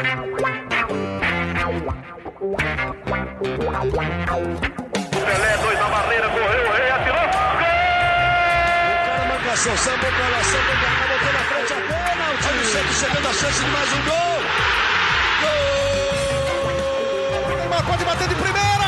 Pelé, dois na barreira, correu, o rei atirou. Gol! O cara marcação, sambou pra lá, sambou pra cá, botou na frente a pênalti. Olha o Santos chegando a chance de mais um gol. Gol! Neymar pode bater de primeira.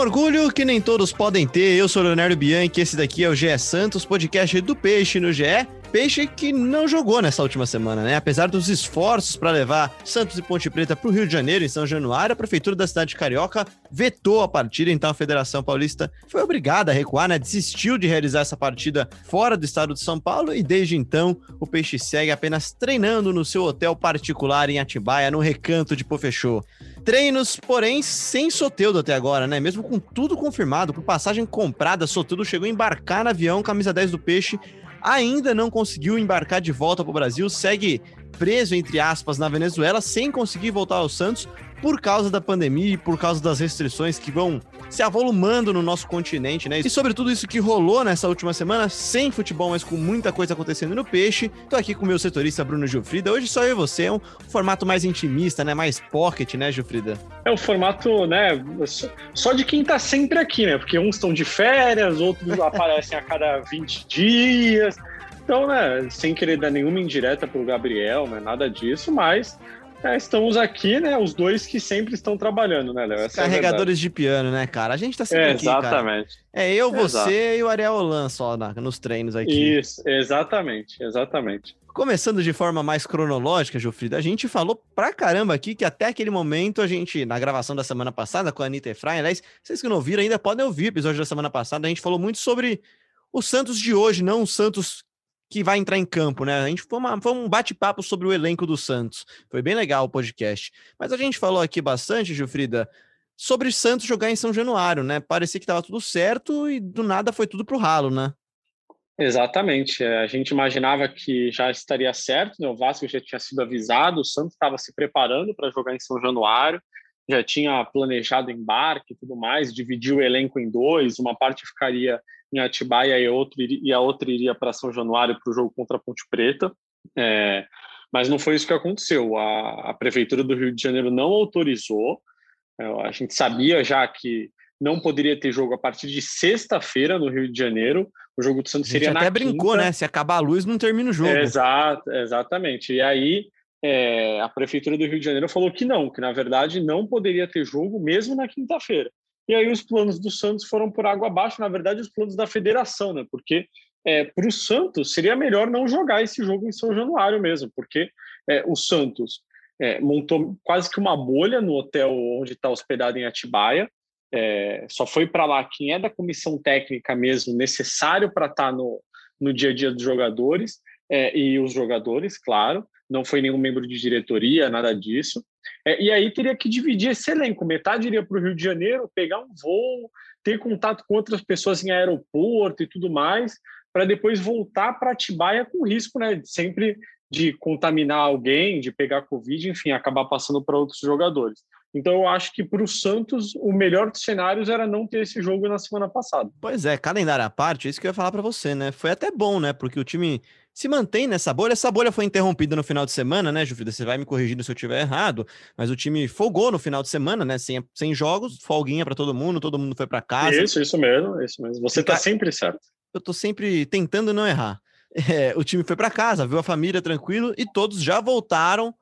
Orgulho que nem todos podem ter. Eu sou Leonardo Bianchi, esse daqui é o GE Santos, podcast do Peixe no GE. Peixe que não jogou nessa última semana, né? Apesar dos esforços para levar Santos e Ponte Preta para o Rio de Janeiro, em São Januário, a Prefeitura da cidade de Carioca vetou a partida, então a Federação Paulista foi obrigada a recuar, né? Desistiu de realizar essa partida fora do estado de São Paulo e desde então o Peixe segue apenas treinando no seu hotel particular em Atibaia, no recanto de Pofechô. Treinos, porém, sem Soteudo até agora, né? Mesmo com tudo confirmado, com passagem comprada, Soteudo chegou a embarcar no avião, camisa 10 do Peixe, ainda não conseguiu embarcar de volta para o Brasil, segue preso, entre aspas, na Venezuela, sem conseguir voltar ao Santos por causa da pandemia e por causa das restrições que vão se avolumando no nosso continente, né? E sobre tudo isso que rolou nessa última semana, sem futebol, mas com muita coisa acontecendo no peixe. Tô aqui com o meu setorista Bruno Gilfrida. Hoje só eu e você, é um formato mais intimista, né? Mais pocket, né, Gilfrida? É o formato, né? Só de quem tá sempre aqui, né? Porque uns estão de férias, outros aparecem a cada 20 dias. Então, né, sem querer dar nenhuma indireta pro Gabriel, né, nada disso, mas é, estamos aqui, né? Os dois que sempre estão trabalhando, né, Léo? Carregadores é de piano, né, cara? A gente tá sempre é, aqui, Exatamente. Cara. É eu, você e o Ariel Olan só na, nos treinos aqui. Isso, exatamente, exatamente. Começando de forma mais cronológica, Jofrida, a gente falou pra caramba aqui que até aquele momento a gente, na gravação da semana passada com a Anitta Efraim, aliás, vocês que não ouviram ainda podem ouvir o episódio da semana passada, a gente falou muito sobre o Santos de hoje, não o Santos que vai entrar em campo, né? A gente foi, uma, foi um bate-papo sobre o elenco do Santos. Foi bem legal o podcast. Mas a gente falou aqui bastante, Gilfrida, sobre Santos jogar em São Januário, né? Parecia que estava tudo certo e do nada foi tudo pro ralo, né? Exatamente. É, a gente imaginava que já estaria certo, né? O Vasco já tinha sido avisado, o Santos estava se preparando para jogar em São Januário, já tinha planejado embarque e tudo mais, dividiu o elenco em dois, uma parte ficaria em Atibaia e, outro, e a outra iria para São Januário para o jogo contra a Ponte Preta. É, mas não foi isso que aconteceu. A, a, Prefeitura do Rio de Janeiro não autorizou. É, a gente sabia já que não poderia ter jogo a partir de sexta-feira no Rio de Janeiro. O jogo do Santos seria na até brincou, quinta. né? Se acabar a luz, não termina o jogo. É, exato, exatamente. E aí é, a Prefeitura do Rio de Janeiro falou que não, que na verdade não poderia ter jogo mesmo na quinta-feira. E aí os planos do Santos foram por água abaixo, na verdade, os planos da federação, né? Porque é, para o Santos seria melhor não jogar esse jogo em São Januário mesmo, porque é, o Santos é, montou quase que uma bolha no hotel onde está hospedado em Atibaia. É, só foi para lá quem é da comissão técnica mesmo, necessário para estar tá no, no dia a dia dos jogadores, é, e os jogadores, claro, não foi nenhum membro de diretoria, nada disso. É, e aí teria que dividir esse elenco. Metade iria para o Rio de Janeiro, pegar um voo, ter contato com outras pessoas em aeroporto e tudo mais, para depois voltar para Atibaia com risco, né? Sempre de contaminar alguém, de pegar Covid, enfim, acabar passando para outros jogadores. Então eu acho que para o Santos o melhor dos cenários era não ter esse jogo na semana passada. Pois é, calendário à parte, é isso que eu ia falar para você, né? Foi até bom, né? Porque o time se mantém nessa bolha. Essa bolha foi interrompida no final de semana, né, Jufrida? Você vai me corrigindo se eu estiver errado, mas o time folgou no final de semana, né? Sem, sem jogos, folguinha para todo mundo, todo mundo foi para casa. Isso, isso mesmo, isso mesmo. Você Fica... tá sempre certo. Eu tô sempre tentando não errar. É, o time foi para casa, viu a família tranquilo e todos já voltaram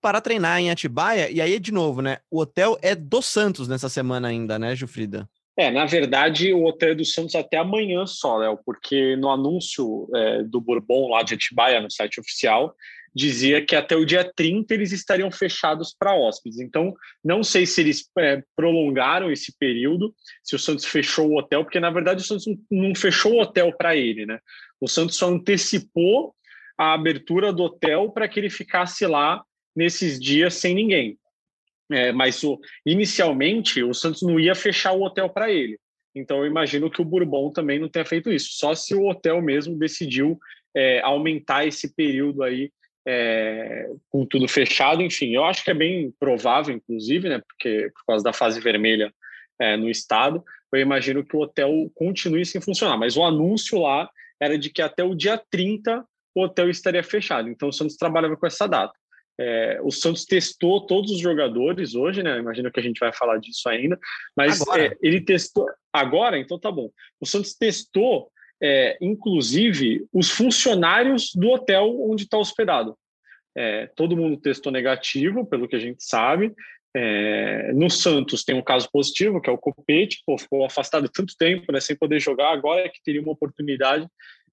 para treinar em Atibaia. E aí, de novo, né? O hotel é do Santos nessa semana ainda, né, Jufrida? É, na verdade, o hotel do Santos até amanhã só, Léo, porque no anúncio é, do Bourbon lá de Atibaia, no site oficial, dizia que até o dia 30 eles estariam fechados para hóspedes. Então, não sei se eles é, prolongaram esse período, se o Santos fechou o hotel, porque na verdade o Santos não fechou o hotel para ele, né? O Santos só antecipou a abertura do hotel para que ele ficasse lá nesses dias sem ninguém. É, mas o, inicialmente o Santos não ia fechar o hotel para ele. Então eu imagino que o Bourbon também não tenha feito isso. Só se o hotel mesmo decidiu é, aumentar esse período aí é, com tudo fechado. Enfim, eu acho que é bem provável, inclusive, né? Porque por causa da fase vermelha é, no estado. eu imagino que o hotel continue sem funcionar. Mas o anúncio lá era de que até o dia 30 o hotel estaria fechado. Então o Santos trabalhava com essa data. É, o Santos testou todos os jogadores hoje, né? Imagino que a gente vai falar disso ainda, mas é, ele testou agora, então tá bom. O Santos testou, é, inclusive, os funcionários do hotel onde está hospedado. É, todo mundo testou negativo, pelo que a gente sabe. É, no Santos tem um caso positivo, que é o Copete, pô, ficou afastado tanto tempo, né, sem poder jogar, agora é que teria uma oportunidade,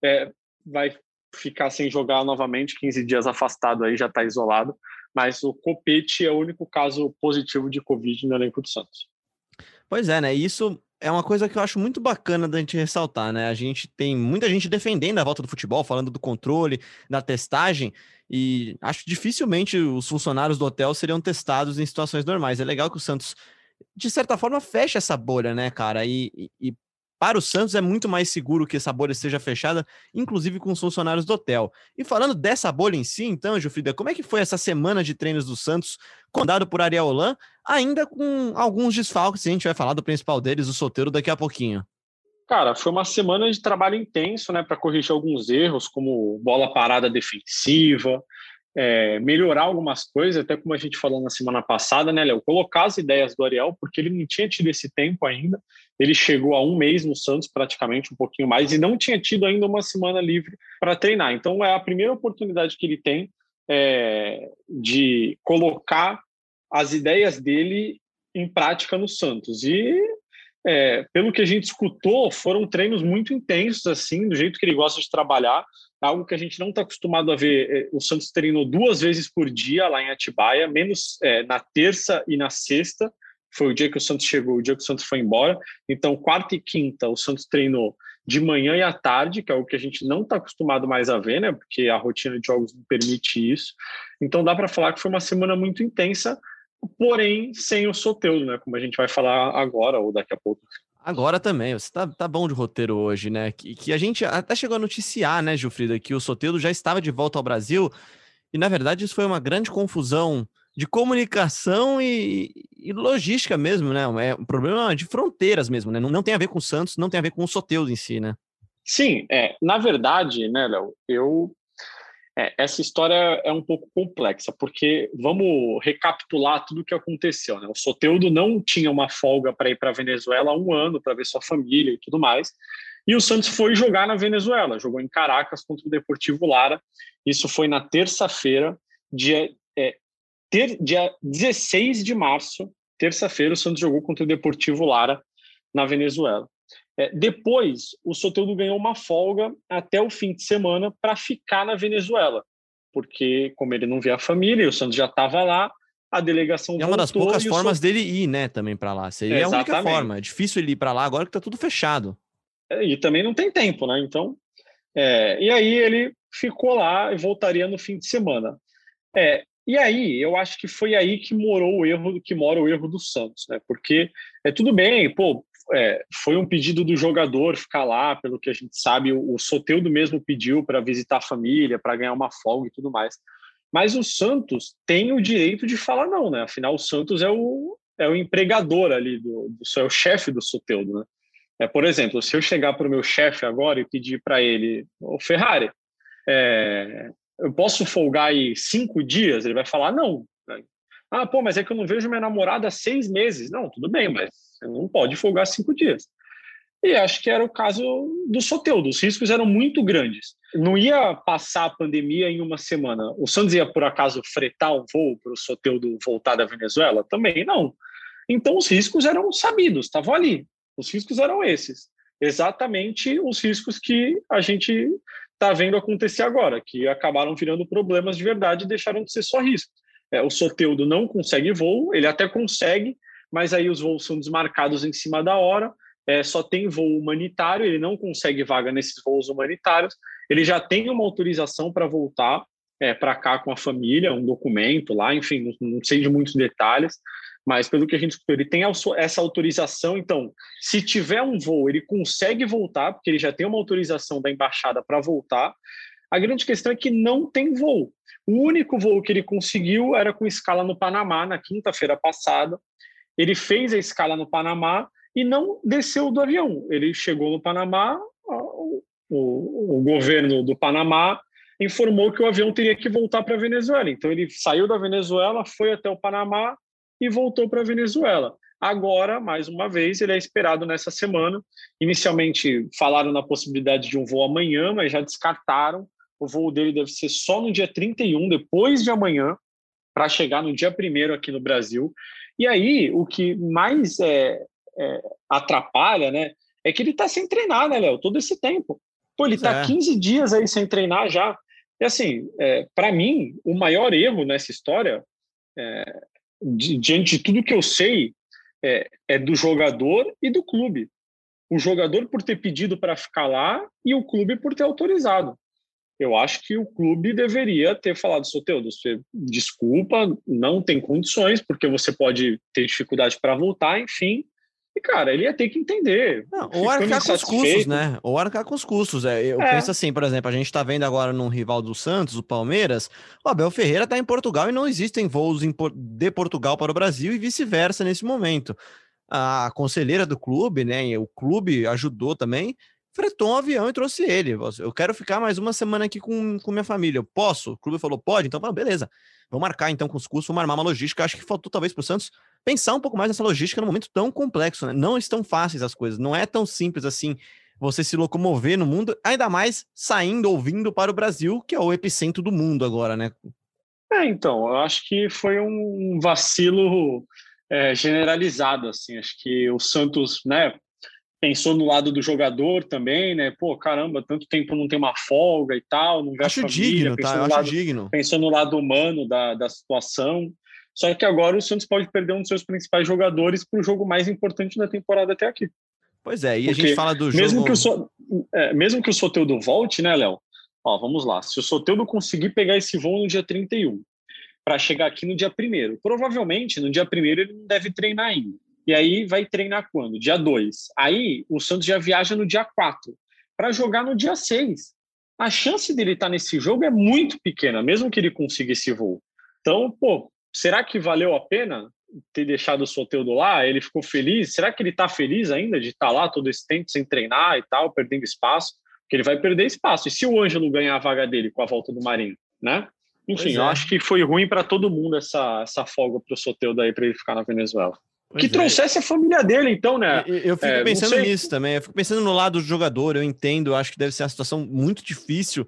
é, vai ficar sem jogar novamente, 15 dias afastado aí, já está isolado, mas o Copete é o único caso positivo de Covid no elenco do Santos. Pois é, né, isso é uma coisa que eu acho muito bacana da gente ressaltar, né? A gente tem muita gente defendendo a volta do futebol, falando do controle, da testagem, e acho dificilmente os funcionários do hotel seriam testados em situações normais. É legal que o Santos, de certa forma, feche essa bolha, né, cara? E, e, e para o Santos é muito mais seguro que essa bolha esteja fechada, inclusive com os funcionários do hotel. E falando dessa bolha em si, então, Jufrida, como é que foi essa semana de treinos do Santos, comandado por Ariel Holan, ainda com alguns desfalques, a gente vai falar do principal deles, o solteiro, daqui a pouquinho. Cara, foi uma semana de trabalho intenso, né, para corrigir alguns erros, como bola parada defensiva, é, melhorar algumas coisas, até como a gente falou na semana passada, né, Léo? Colocar as ideias do Ariel, porque ele não tinha tido esse tempo ainda. Ele chegou a um mês no Santos, praticamente, um pouquinho mais, e não tinha tido ainda uma semana livre para treinar. Então, é a primeira oportunidade que ele tem é, de colocar as ideias dele em prática no Santos. E é, pelo que a gente escutou, foram treinos muito intensos, assim, do jeito que ele gosta de trabalhar algo que a gente não está acostumado a ver. É, o Santos treinou duas vezes por dia lá em Atibaia, menos é, na terça e na sexta. Foi o dia que o Santos chegou, o dia que o Santos foi embora. Então, quarta e quinta, o Santos treinou de manhã e à tarde, que é o que a gente não está acostumado mais a ver, né? Porque a rotina de jogos não permite isso. Então, dá para falar que foi uma semana muito intensa, porém sem o Soteudo, né? Como a gente vai falar agora ou daqui a pouco. Agora também, você tá, tá bom de roteiro hoje, né? Que, que a gente até chegou a noticiar, né, Gilfrida, que o Soteldo já estava de volta ao Brasil, e na verdade isso foi uma grande confusão de comunicação e, e logística mesmo, né? É um problema de fronteiras mesmo, né? Não, não tem a ver com o Santos, não tem a ver com o Soteldo em si, né? Sim, é, na verdade, né, Léo, eu é, essa história é um pouco complexa, porque vamos recapitular tudo o que aconteceu. Né? O Soteudo não tinha uma folga para ir para a Venezuela há um ano para ver sua família e tudo mais. E o Santos foi jogar na Venezuela, jogou em Caracas contra o Deportivo Lara. Isso foi na terça-feira, dia, é, ter, dia 16 de março, terça-feira, o Santos jogou contra o Deportivo Lara na Venezuela. É, depois, o Soteldo ganhou uma folga até o fim de semana para ficar na Venezuela, porque como ele não via a família, o Santos já estava lá, a delegação É uma das poucas formas dele ir, né, também para lá. Seria é a única forma. É difícil ele ir para lá agora que está tudo fechado. É, e também não tem tempo, né? Então, é, e aí ele ficou lá e voltaria no fim de semana. É, e aí, eu acho que foi aí que morou o erro, que mora o erro do Santos, né? Porque é tudo bem, pô, é, foi um pedido do jogador ficar lá, pelo que a gente sabe, o, o Soteudo mesmo pediu para visitar a família, para ganhar uma folga e tudo mais. Mas o Santos tem o direito de falar não, né? Afinal, o Santos é o, é o empregador ali, do, do é o chefe do Soteudo, né? É, por exemplo, se eu chegar para o meu chefe agora e pedir para ele, o Ferrari, é, eu posso folgar aí cinco dias? Ele vai falar não. Ah, pô, mas é que eu não vejo minha namorada há seis meses. Não, tudo bem, mas você não pode folgar cinco dias. E acho que era o caso do Soteudo. Os riscos eram muito grandes. Não ia passar a pandemia em uma semana. O Santos ia, por acaso, fretar um voo para o Soteudo voltar da Venezuela? Também não. Então, os riscos eram sabidos, estavam ali. Os riscos eram esses. Exatamente os riscos que a gente está vendo acontecer agora, que acabaram virando problemas de verdade e deixaram de ser só riscos. É, o Soteudo não consegue voo, ele até consegue, mas aí os voos são desmarcados em cima da hora, é, só tem voo humanitário, ele não consegue vaga nesses voos humanitários, ele já tem uma autorização para voltar é, para cá com a família, um documento lá, enfim, não, não, sei de muitos detalhes, mas pelo que a gente escutou, ele tem essa autorização, então, se tiver um voo, ele consegue voltar, porque ele já tem uma autorização da embaixada para voltar, a grande questão é que não tem voo. O único voo que ele conseguiu era com escala no Panamá, na quinta-feira passada, ele fez a escala no Panamá e não desceu do avião. Ele chegou no Panamá, o, o, o governo do Panamá informou que o avião teria que voltar para a Venezuela. Então ele saiu da Venezuela, foi até o Panamá e voltou para a Venezuela. Agora, mais uma vez, ele é esperado nessa semana. Inicialmente falaram na possibilidade de um voo amanhã, mas já descartaram. O voo dele deve ser só no dia 31, depois de amanhã, para chegar no dia 1 aqui no Brasil. E aí, o que mais é, é, atrapalha, né, é que ele está sem treinar, né, Léo, todo esse tempo. Pô, ele está é. 15 dias aí sem treinar já. E assim, é, para mim, o maior erro nessa história, é, di, diante de tudo que eu sei, é, é do jogador e do clube. O jogador por ter pedido para ficar lá e o clube por ter autorizado. Eu acho que o clube deveria ter falado, Soteudo, você desculpa, não tem condições, porque você pode ter dificuldade para voltar, enfim, e, cara, ele ia ter que entender. Não, ou arcar com os custos, né? Ou arcar com os custos. É, eu é. penso assim, por exemplo, a gente tá vendo agora num rival do Santos, o Palmeiras, o Abel Ferreira tá em Portugal e não existem voos de Portugal para o Brasil e vice-versa nesse momento. A conselheira do clube, né? O clube ajudou também, fretou um avião e trouxe ele. Eu quero ficar mais uma semana aqui com, com minha família. Eu posso? O clube falou, pode? Então, beleza. Vamos marcar então com os custos, vamos armar uma logística. Acho que faltou talvez para o Santos pensar um pouco mais nessa logística num momento tão complexo, né? Não estão fáceis as coisas, não é tão simples assim você se locomover no mundo, ainda mais saindo ou vindo para o Brasil, que é o epicentro do mundo agora, né? É, então, eu acho que foi um vacilo é, generalizado, assim, acho que o Santos, né, pensou no lado do jogador também, né, pô, caramba, tanto tempo não tem uma folga e tal, não Acho família, digno, tá, acho lado, digno. Pensou no lado humano da, da situação, só que agora o Santos pode perder um dos seus principais jogadores para o jogo mais importante da temporada até aqui. Pois é, e Porque a gente fala do mesmo jogo. Que o so, é, mesmo que o Soteudo volte, né, Léo? Ó, vamos lá. Se o Soteudo conseguir pegar esse voo no dia 31 para chegar aqui no dia 1 provavelmente no dia 1 ele não deve treinar ainda. E aí vai treinar quando? Dia 2. Aí o Santos já viaja no dia 4 para jogar no dia 6. A chance dele estar tá nesse jogo é muito pequena, mesmo que ele consiga esse voo. Então, pô, será que valeu a pena ter deixado o Soteudo lá? Ele ficou feliz? Será que ele está feliz ainda de estar tá lá todo esse tempo sem treinar e tal, perdendo espaço? Porque ele vai perder espaço. E se o Ângelo ganhar a vaga dele com a volta do Marinho, né? Enfim, é. eu acho que foi ruim para todo mundo essa, essa folga para o Soteudo aí para ele ficar na Venezuela. Pois que é. trouxesse a família dele, então, né? Eu, eu fico é, pensando nisso também. Eu fico pensando no lado do jogador. Eu entendo, eu acho que deve ser uma situação muito difícil.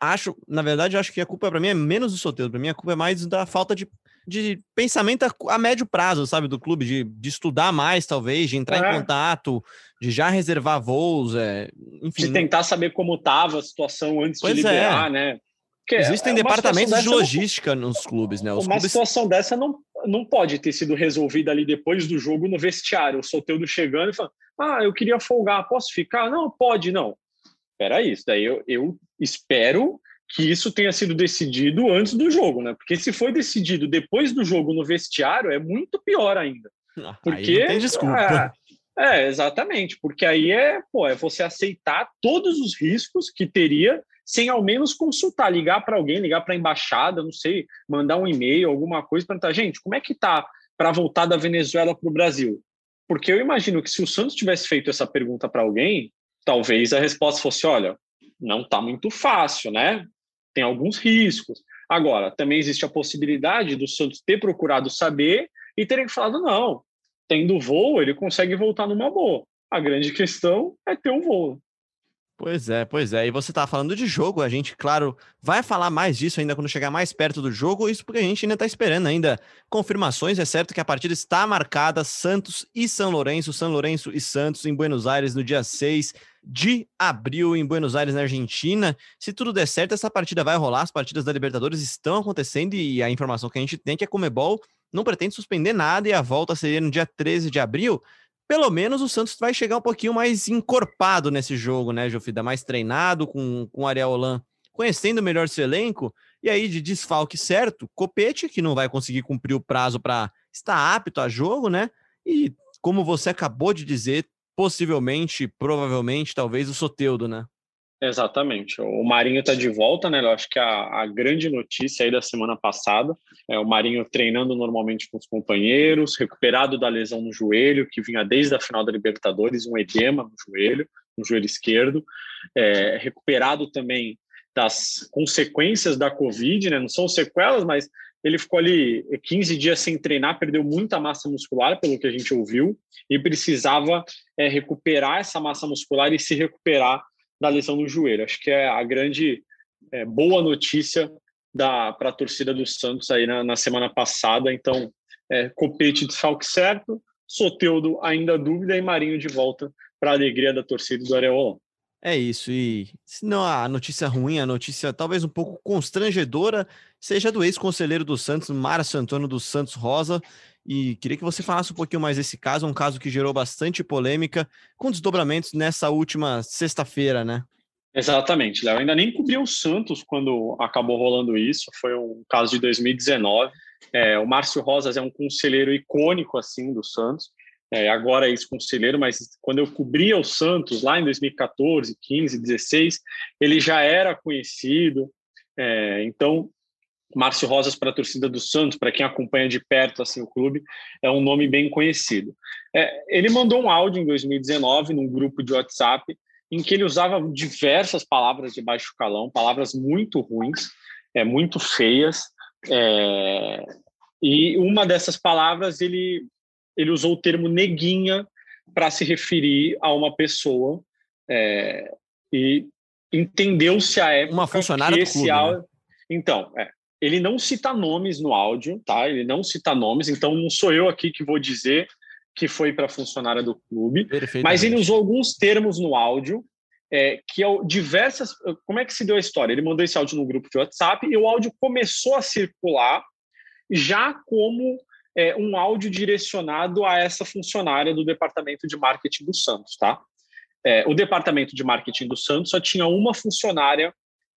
Acho, na verdade, acho que a culpa para mim é menos do Soteudo. Para mim, a culpa é mais da falta de de pensamento a, a, médio prazo, sabe, do clube, de, de estudar mais, talvez, de entrar é. em contato, de já reservar voos, é, enfim. De tentar saber como estava a situação antes pois de é. liberar, né? Porque Existem departamentos de logística não... nos clubes, né? Os uma clubes... situação dessa não, não pode ter sido resolvida ali depois do jogo no vestiário. O Soteudo chegando e falando: Ah, eu queria folgar, posso ficar? Não, pode, não. Peraí, isso daí eu, eu espero que isso tenha sido decidido antes do jogo, né? Porque se foi decidido depois do jogo no vestiário, é muito pior ainda. Ah, porque tem desculpa. É, é, exatamente, porque aí é, pô, é você aceitar todos os riscos que teria sem ao menos consultar, ligar para alguém, ligar para a embaixada, não sei, mandar um e-mail, alguma coisa, perguntar, gente, como é que tá para voltar da Venezuela para o Brasil? Porque eu imagino que se o Santos tivesse feito essa pergunta para alguém, talvez a resposta fosse, olha, não tá muito fácil, né? tem alguns riscos. Agora, também existe a possibilidade do Santos ter procurado saber e terem falado: não, tendo voo, ele consegue voltar numa boa. A grande questão é ter um voo. Pois é, pois é. E você tá falando de jogo, a gente, claro, vai falar mais disso ainda quando chegar mais perto do jogo, isso porque a gente ainda tá esperando ainda confirmações. É certo que a partida está marcada Santos e São Lourenço, São Lourenço e Santos em Buenos Aires no dia 6 de abril em Buenos Aires, na Argentina. Se tudo der certo, essa partida vai rolar. As partidas da Libertadores estão acontecendo e a informação que a gente tem é que a Comebol não pretende suspender nada e a volta seria no dia 13 de abril pelo menos o Santos vai chegar um pouquinho mais encorpado nesse jogo, né, Jofida? Mais treinado, com, com o Ariel Holan conhecendo melhor seu elenco, e aí de desfalque certo, Copete, que não vai conseguir cumprir o prazo para estar apto a jogo, né? E como você acabou de dizer, possivelmente, provavelmente, talvez o Soteudo, né? Exatamente. O Marinho está de volta, né? Eu acho que a, a, grande notícia aí da semana passada é o Marinho treinando normalmente com os companheiros, recuperado da lesão no joelho, que vinha desde a final da Libertadores, um edema no joelho, no joelho esquerdo, é, recuperado também das consequências da Covid, né? Não são sequelas, mas ele ficou ali 15 dias sem treinar, perdeu muita massa muscular, pelo que a gente ouviu, e precisava é, recuperar essa massa muscular e se recuperar da lesão no joelho. Acho que é a grande é, boa notícia para a torcida do Santos aí na, na semana passada. Então, é, Copete de salque certo, Soteudo ainda dúvida e Marinho de volta para a alegria da torcida do Areolão. É isso, e se não a notícia ruim, a notícia talvez um pouco constrangedora, seja do ex-conselheiro do Santos, Márcio Antônio dos Santos Rosa, e queria que você falasse um pouquinho mais desse caso, um caso que gerou bastante polêmica, com desdobramentos nessa última sexta-feira, né? Exatamente, Léo. Ainda nem cobriu o Santos quando acabou rolando isso, foi um caso de 2019. É, o Márcio Rosas é um conselheiro icônico assim do Santos, é, agora é ex-conselheiro, mas quando eu cobria o Santos lá em 2014, 15, 16, ele já era conhecido. É, então, Márcio Rosas para a torcida do Santos, para quem acompanha de perto assim o clube, é um nome bem conhecido. É, ele mandou um áudio em 2019 num grupo de WhatsApp em que ele usava diversas palavras de baixo calão, palavras muito ruins, é muito feias. É, e uma dessas palavras ele ele usou o termo neguinha para se referir a uma pessoa é, e entendeu-se a época uma funcionária que do clube, áudio... né? então é, ele não cita nomes no áudio, tá? Ele não cita nomes, então não sou eu aqui que vou dizer que foi para funcionária do clube, mas ele usou alguns termos no áudio é, que é diversas. Como é que se deu a história? Ele mandou esse áudio no grupo de WhatsApp e o áudio começou a circular já como é, um áudio direcionado a essa funcionária do departamento de marketing do Santos, tá? É, o departamento de marketing do Santos só tinha uma funcionária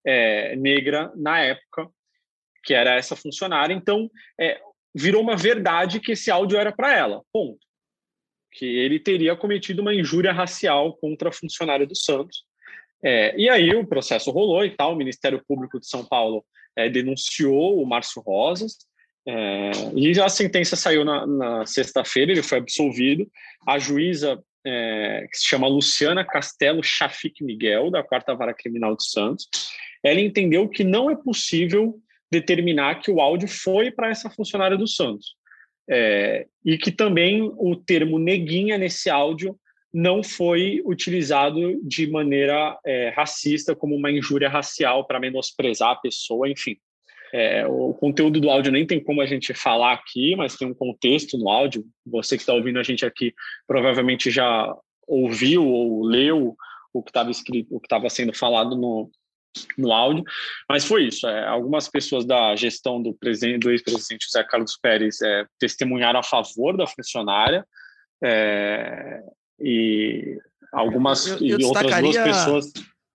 é, negra na época que era essa funcionária. Então, é, virou uma verdade que esse áudio era para ela. Ponto. Que ele teria cometido uma injúria racial contra a funcionária do Santos. É, e aí o processo rolou e tal. O Ministério Público de São Paulo é, denunciou o Márcio Rosas. É, e a sentença saiu na, na sexta-feira, ele foi absolvido. A juíza, é, que se chama Luciana Castelo Chafik Miguel, da Quarta Vara Criminal de Santos, ela entendeu que não é possível determinar que o áudio foi para essa funcionária do Santos. É, e que também o termo neguinha nesse áudio não foi utilizado de maneira é, racista, como uma injúria racial para menosprezar a pessoa, enfim. É, o conteúdo do áudio nem tem como a gente falar aqui, mas tem um contexto no áudio. Você que está ouvindo a gente aqui provavelmente já ouviu ou leu o que estava escrito, o que estava sendo falado no, no áudio, mas foi isso. É, algumas pessoas da gestão do, presidente, do ex-presidente José Carlos Pérez é, testemunharam a favor da funcionária é, e algumas eu, eu e outras duas pessoas.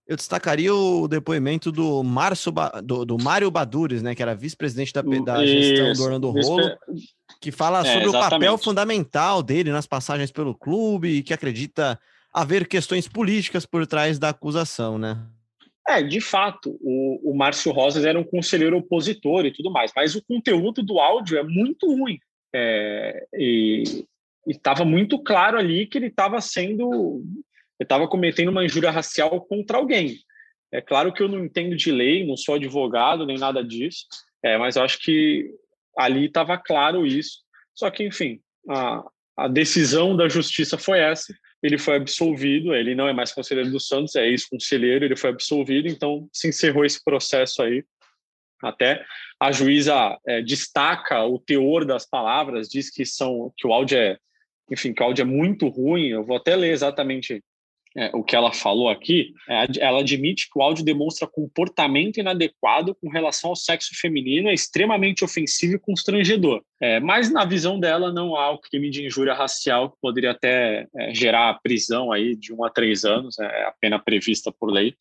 Eu destacaria o depoimento do Márcio do, do Mário Badures, né, que era vice-presidente da, da gestão do Orlando Rolo, que fala é, sobre o papel fundamental dele nas passagens pelo clube e que acredita haver questões políticas por trás da acusação, né? É, de fato, o, o Márcio Rosas era um conselheiro opositor e tudo mais, mas o conteúdo do áudio é muito ruim. É, e estava muito claro ali que ele estava sendo. Estava cometendo uma injúria racial contra alguém. É claro que eu não entendo de lei, não sou advogado nem nada disso, é, mas eu acho que ali estava claro isso. Só que, enfim, a, a decisão da justiça foi essa ele foi absolvido, ele não é mais conselheiro do Santos, é ex-conselheiro, ele foi absolvido, então se encerrou esse processo aí. Até a juíza é, destaca o teor das palavras, diz que são que o áudio é, enfim, que o áudio é muito ruim. Eu vou até ler exatamente é, o que ela falou aqui, é, ela admite que o áudio demonstra comportamento inadequado com relação ao sexo feminino, é extremamente ofensivo e constrangedor. É, mas na visão dela não há o crime de injúria racial que poderia até é, gerar prisão aí de um a três anos, é a pena prevista por lei.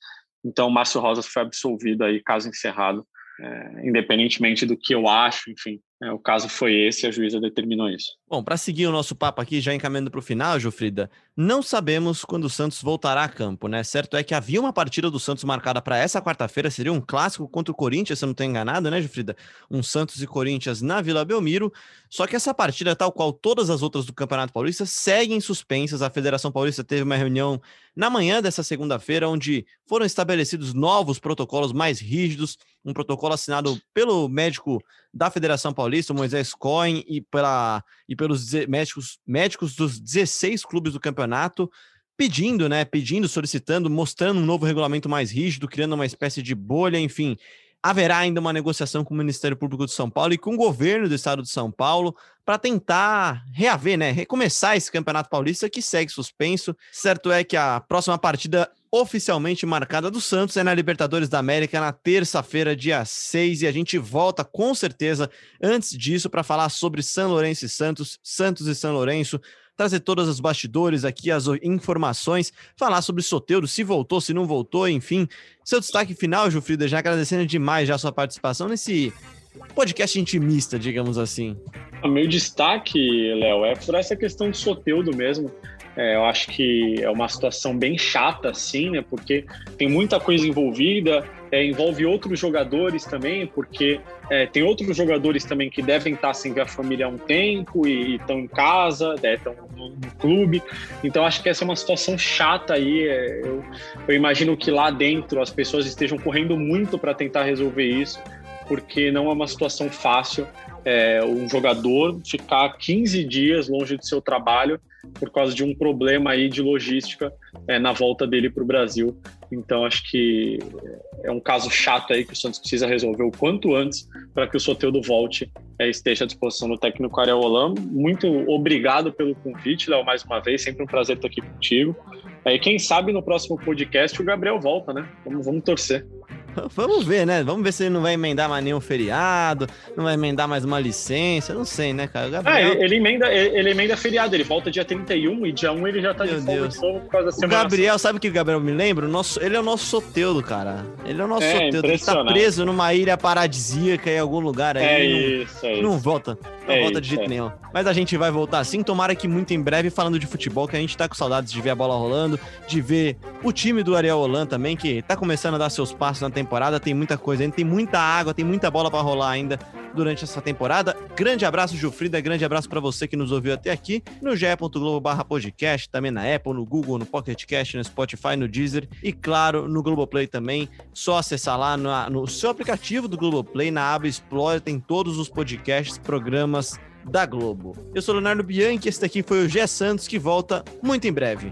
Então, Márcio Rosas foi absolvido aí, caso encerrado, é, independentemente do que eu acho, enfim, É, o caso foi esse, a juíza determinou isso. Bom, para seguir o nosso papo aqui, já encaminhando para o final, Jofrida, não sabemos quando o Santos voltará a campo, né? Certo é que havia uma partida do Santos marcada para essa quarta-feira, seria um clássico contra o Corinthians, se eu não estou enganado, né, Jofrida? Um Santos e Corinthians na Vila Belmiro. Só que essa partida, tal qual todas as outras do Campeonato Paulista, seguem suspensas. A Federação Paulista teve uma reunião na manhã dessa segunda-feira, onde foram estabelecidos novos protocolos mais rígidos, um protocolo assinado pelo médico da Federação Paulista, Moisés Cohen, e, pela, e pelos médicos, médicos dos 16 clubes do campeonato, pedindo, né? Pedindo, solicitando, mostrando um novo regulamento mais rígido, criando uma espécie de bolha, enfim. Haverá ainda uma negociação com o Ministério Público de São Paulo e com o governo do estado de São Paulo para tentar reaver, né? Recomeçar esse Campeonato Paulista que segue suspenso. Certo é que a próxima partida oficialmente marcada do Santos é na Libertadores da América na terça-feira, dia 6, e a gente volta com certeza antes disso para falar sobre São Lourenço e Santos, Santos e São Lourenço, trazer todos os bastidores aqui, as informações, falar sobre Soteudo, se voltou, se não voltou, enfim. Seu destaque final, Jufrida, já agradecendo demais já a sua participação nesse podcast intimista, digamos assim. O meu destaque, Léo, é por essa questão de Soteudo mesmo. É, eu acho que é uma situação bem chata, assim, né? Porque tem muita coisa envolvida, é, envolve outros jogadores também, porque é, tem outros jogadores também que devem estar sem ver a família há um tempo e estão em casa, estão né, no, no, clube. Então acho que essa é uma situação chata aí. É, eu, eu imagino que lá dentro as pessoas estejam correndo muito para tentar resolver isso, porque não é uma situação fácil. É, um jogador ficar 15 dias longe do seu trabalho por causa de um problema aí de logística é, na volta dele para o Brasil. Então acho que é um caso chato aí que o Santos precisa resolver o quanto antes para que o Soteudo volte é, esteja à disposição do técnico Ariel Holan. Muito obrigado pelo convite, Léo, mais uma vez. Sempre um prazer estar aqui contigo. É, quem sabe no próximo podcast o Gabriel volta, né? Vamos, vamos torcer. Vamos ver, né? Vamos ver se ele não vai emendar mais nenhum feriado, não vai emendar mais uma licença, não sei, né, cara? Gabriel... Ah, ele, emenda, ele, ele, emenda feriado, ele volta dia 31 e dia 1 ele já tá Meu de folga de novo por causa da semana. O Gabriel, sabe o que o Gabriel me lembra? O nosso, ele é o nosso soteudo, cara. Ele é o nosso é, soteudo. Ele tá preso numa ilha paradisíaca em algum lugar aí. É não, isso, é Não isso. volta. Não é volta de jeito é. nenhum. Mas a gente vai voltar assim. Tomara que muito em breve falando de futebol, que a gente tá com saudades de ver a bola rolando, de ver o time do Ariel Holan também, que tá começando a dar seus passos na temporada. Tem muita coisa ainda, tem muita água, tem muita bola para rolar ainda durante essa temporada. Grande abraço, Jufrida. Grande abraço para você que nos ouviu até aqui no ge.globo podcast, também na Apple, no Google, no Pocket Cast, no Spotify, no Deezer e, claro, no Globoplay também. Só acessar lá no, no seu aplicativo do Globoplay, na aba Explore, tem todos os podcasts, programas da Globo. Eu sou Leonardo Bianchi, esse daqui foi o Gé Santos, que volta muito em breve.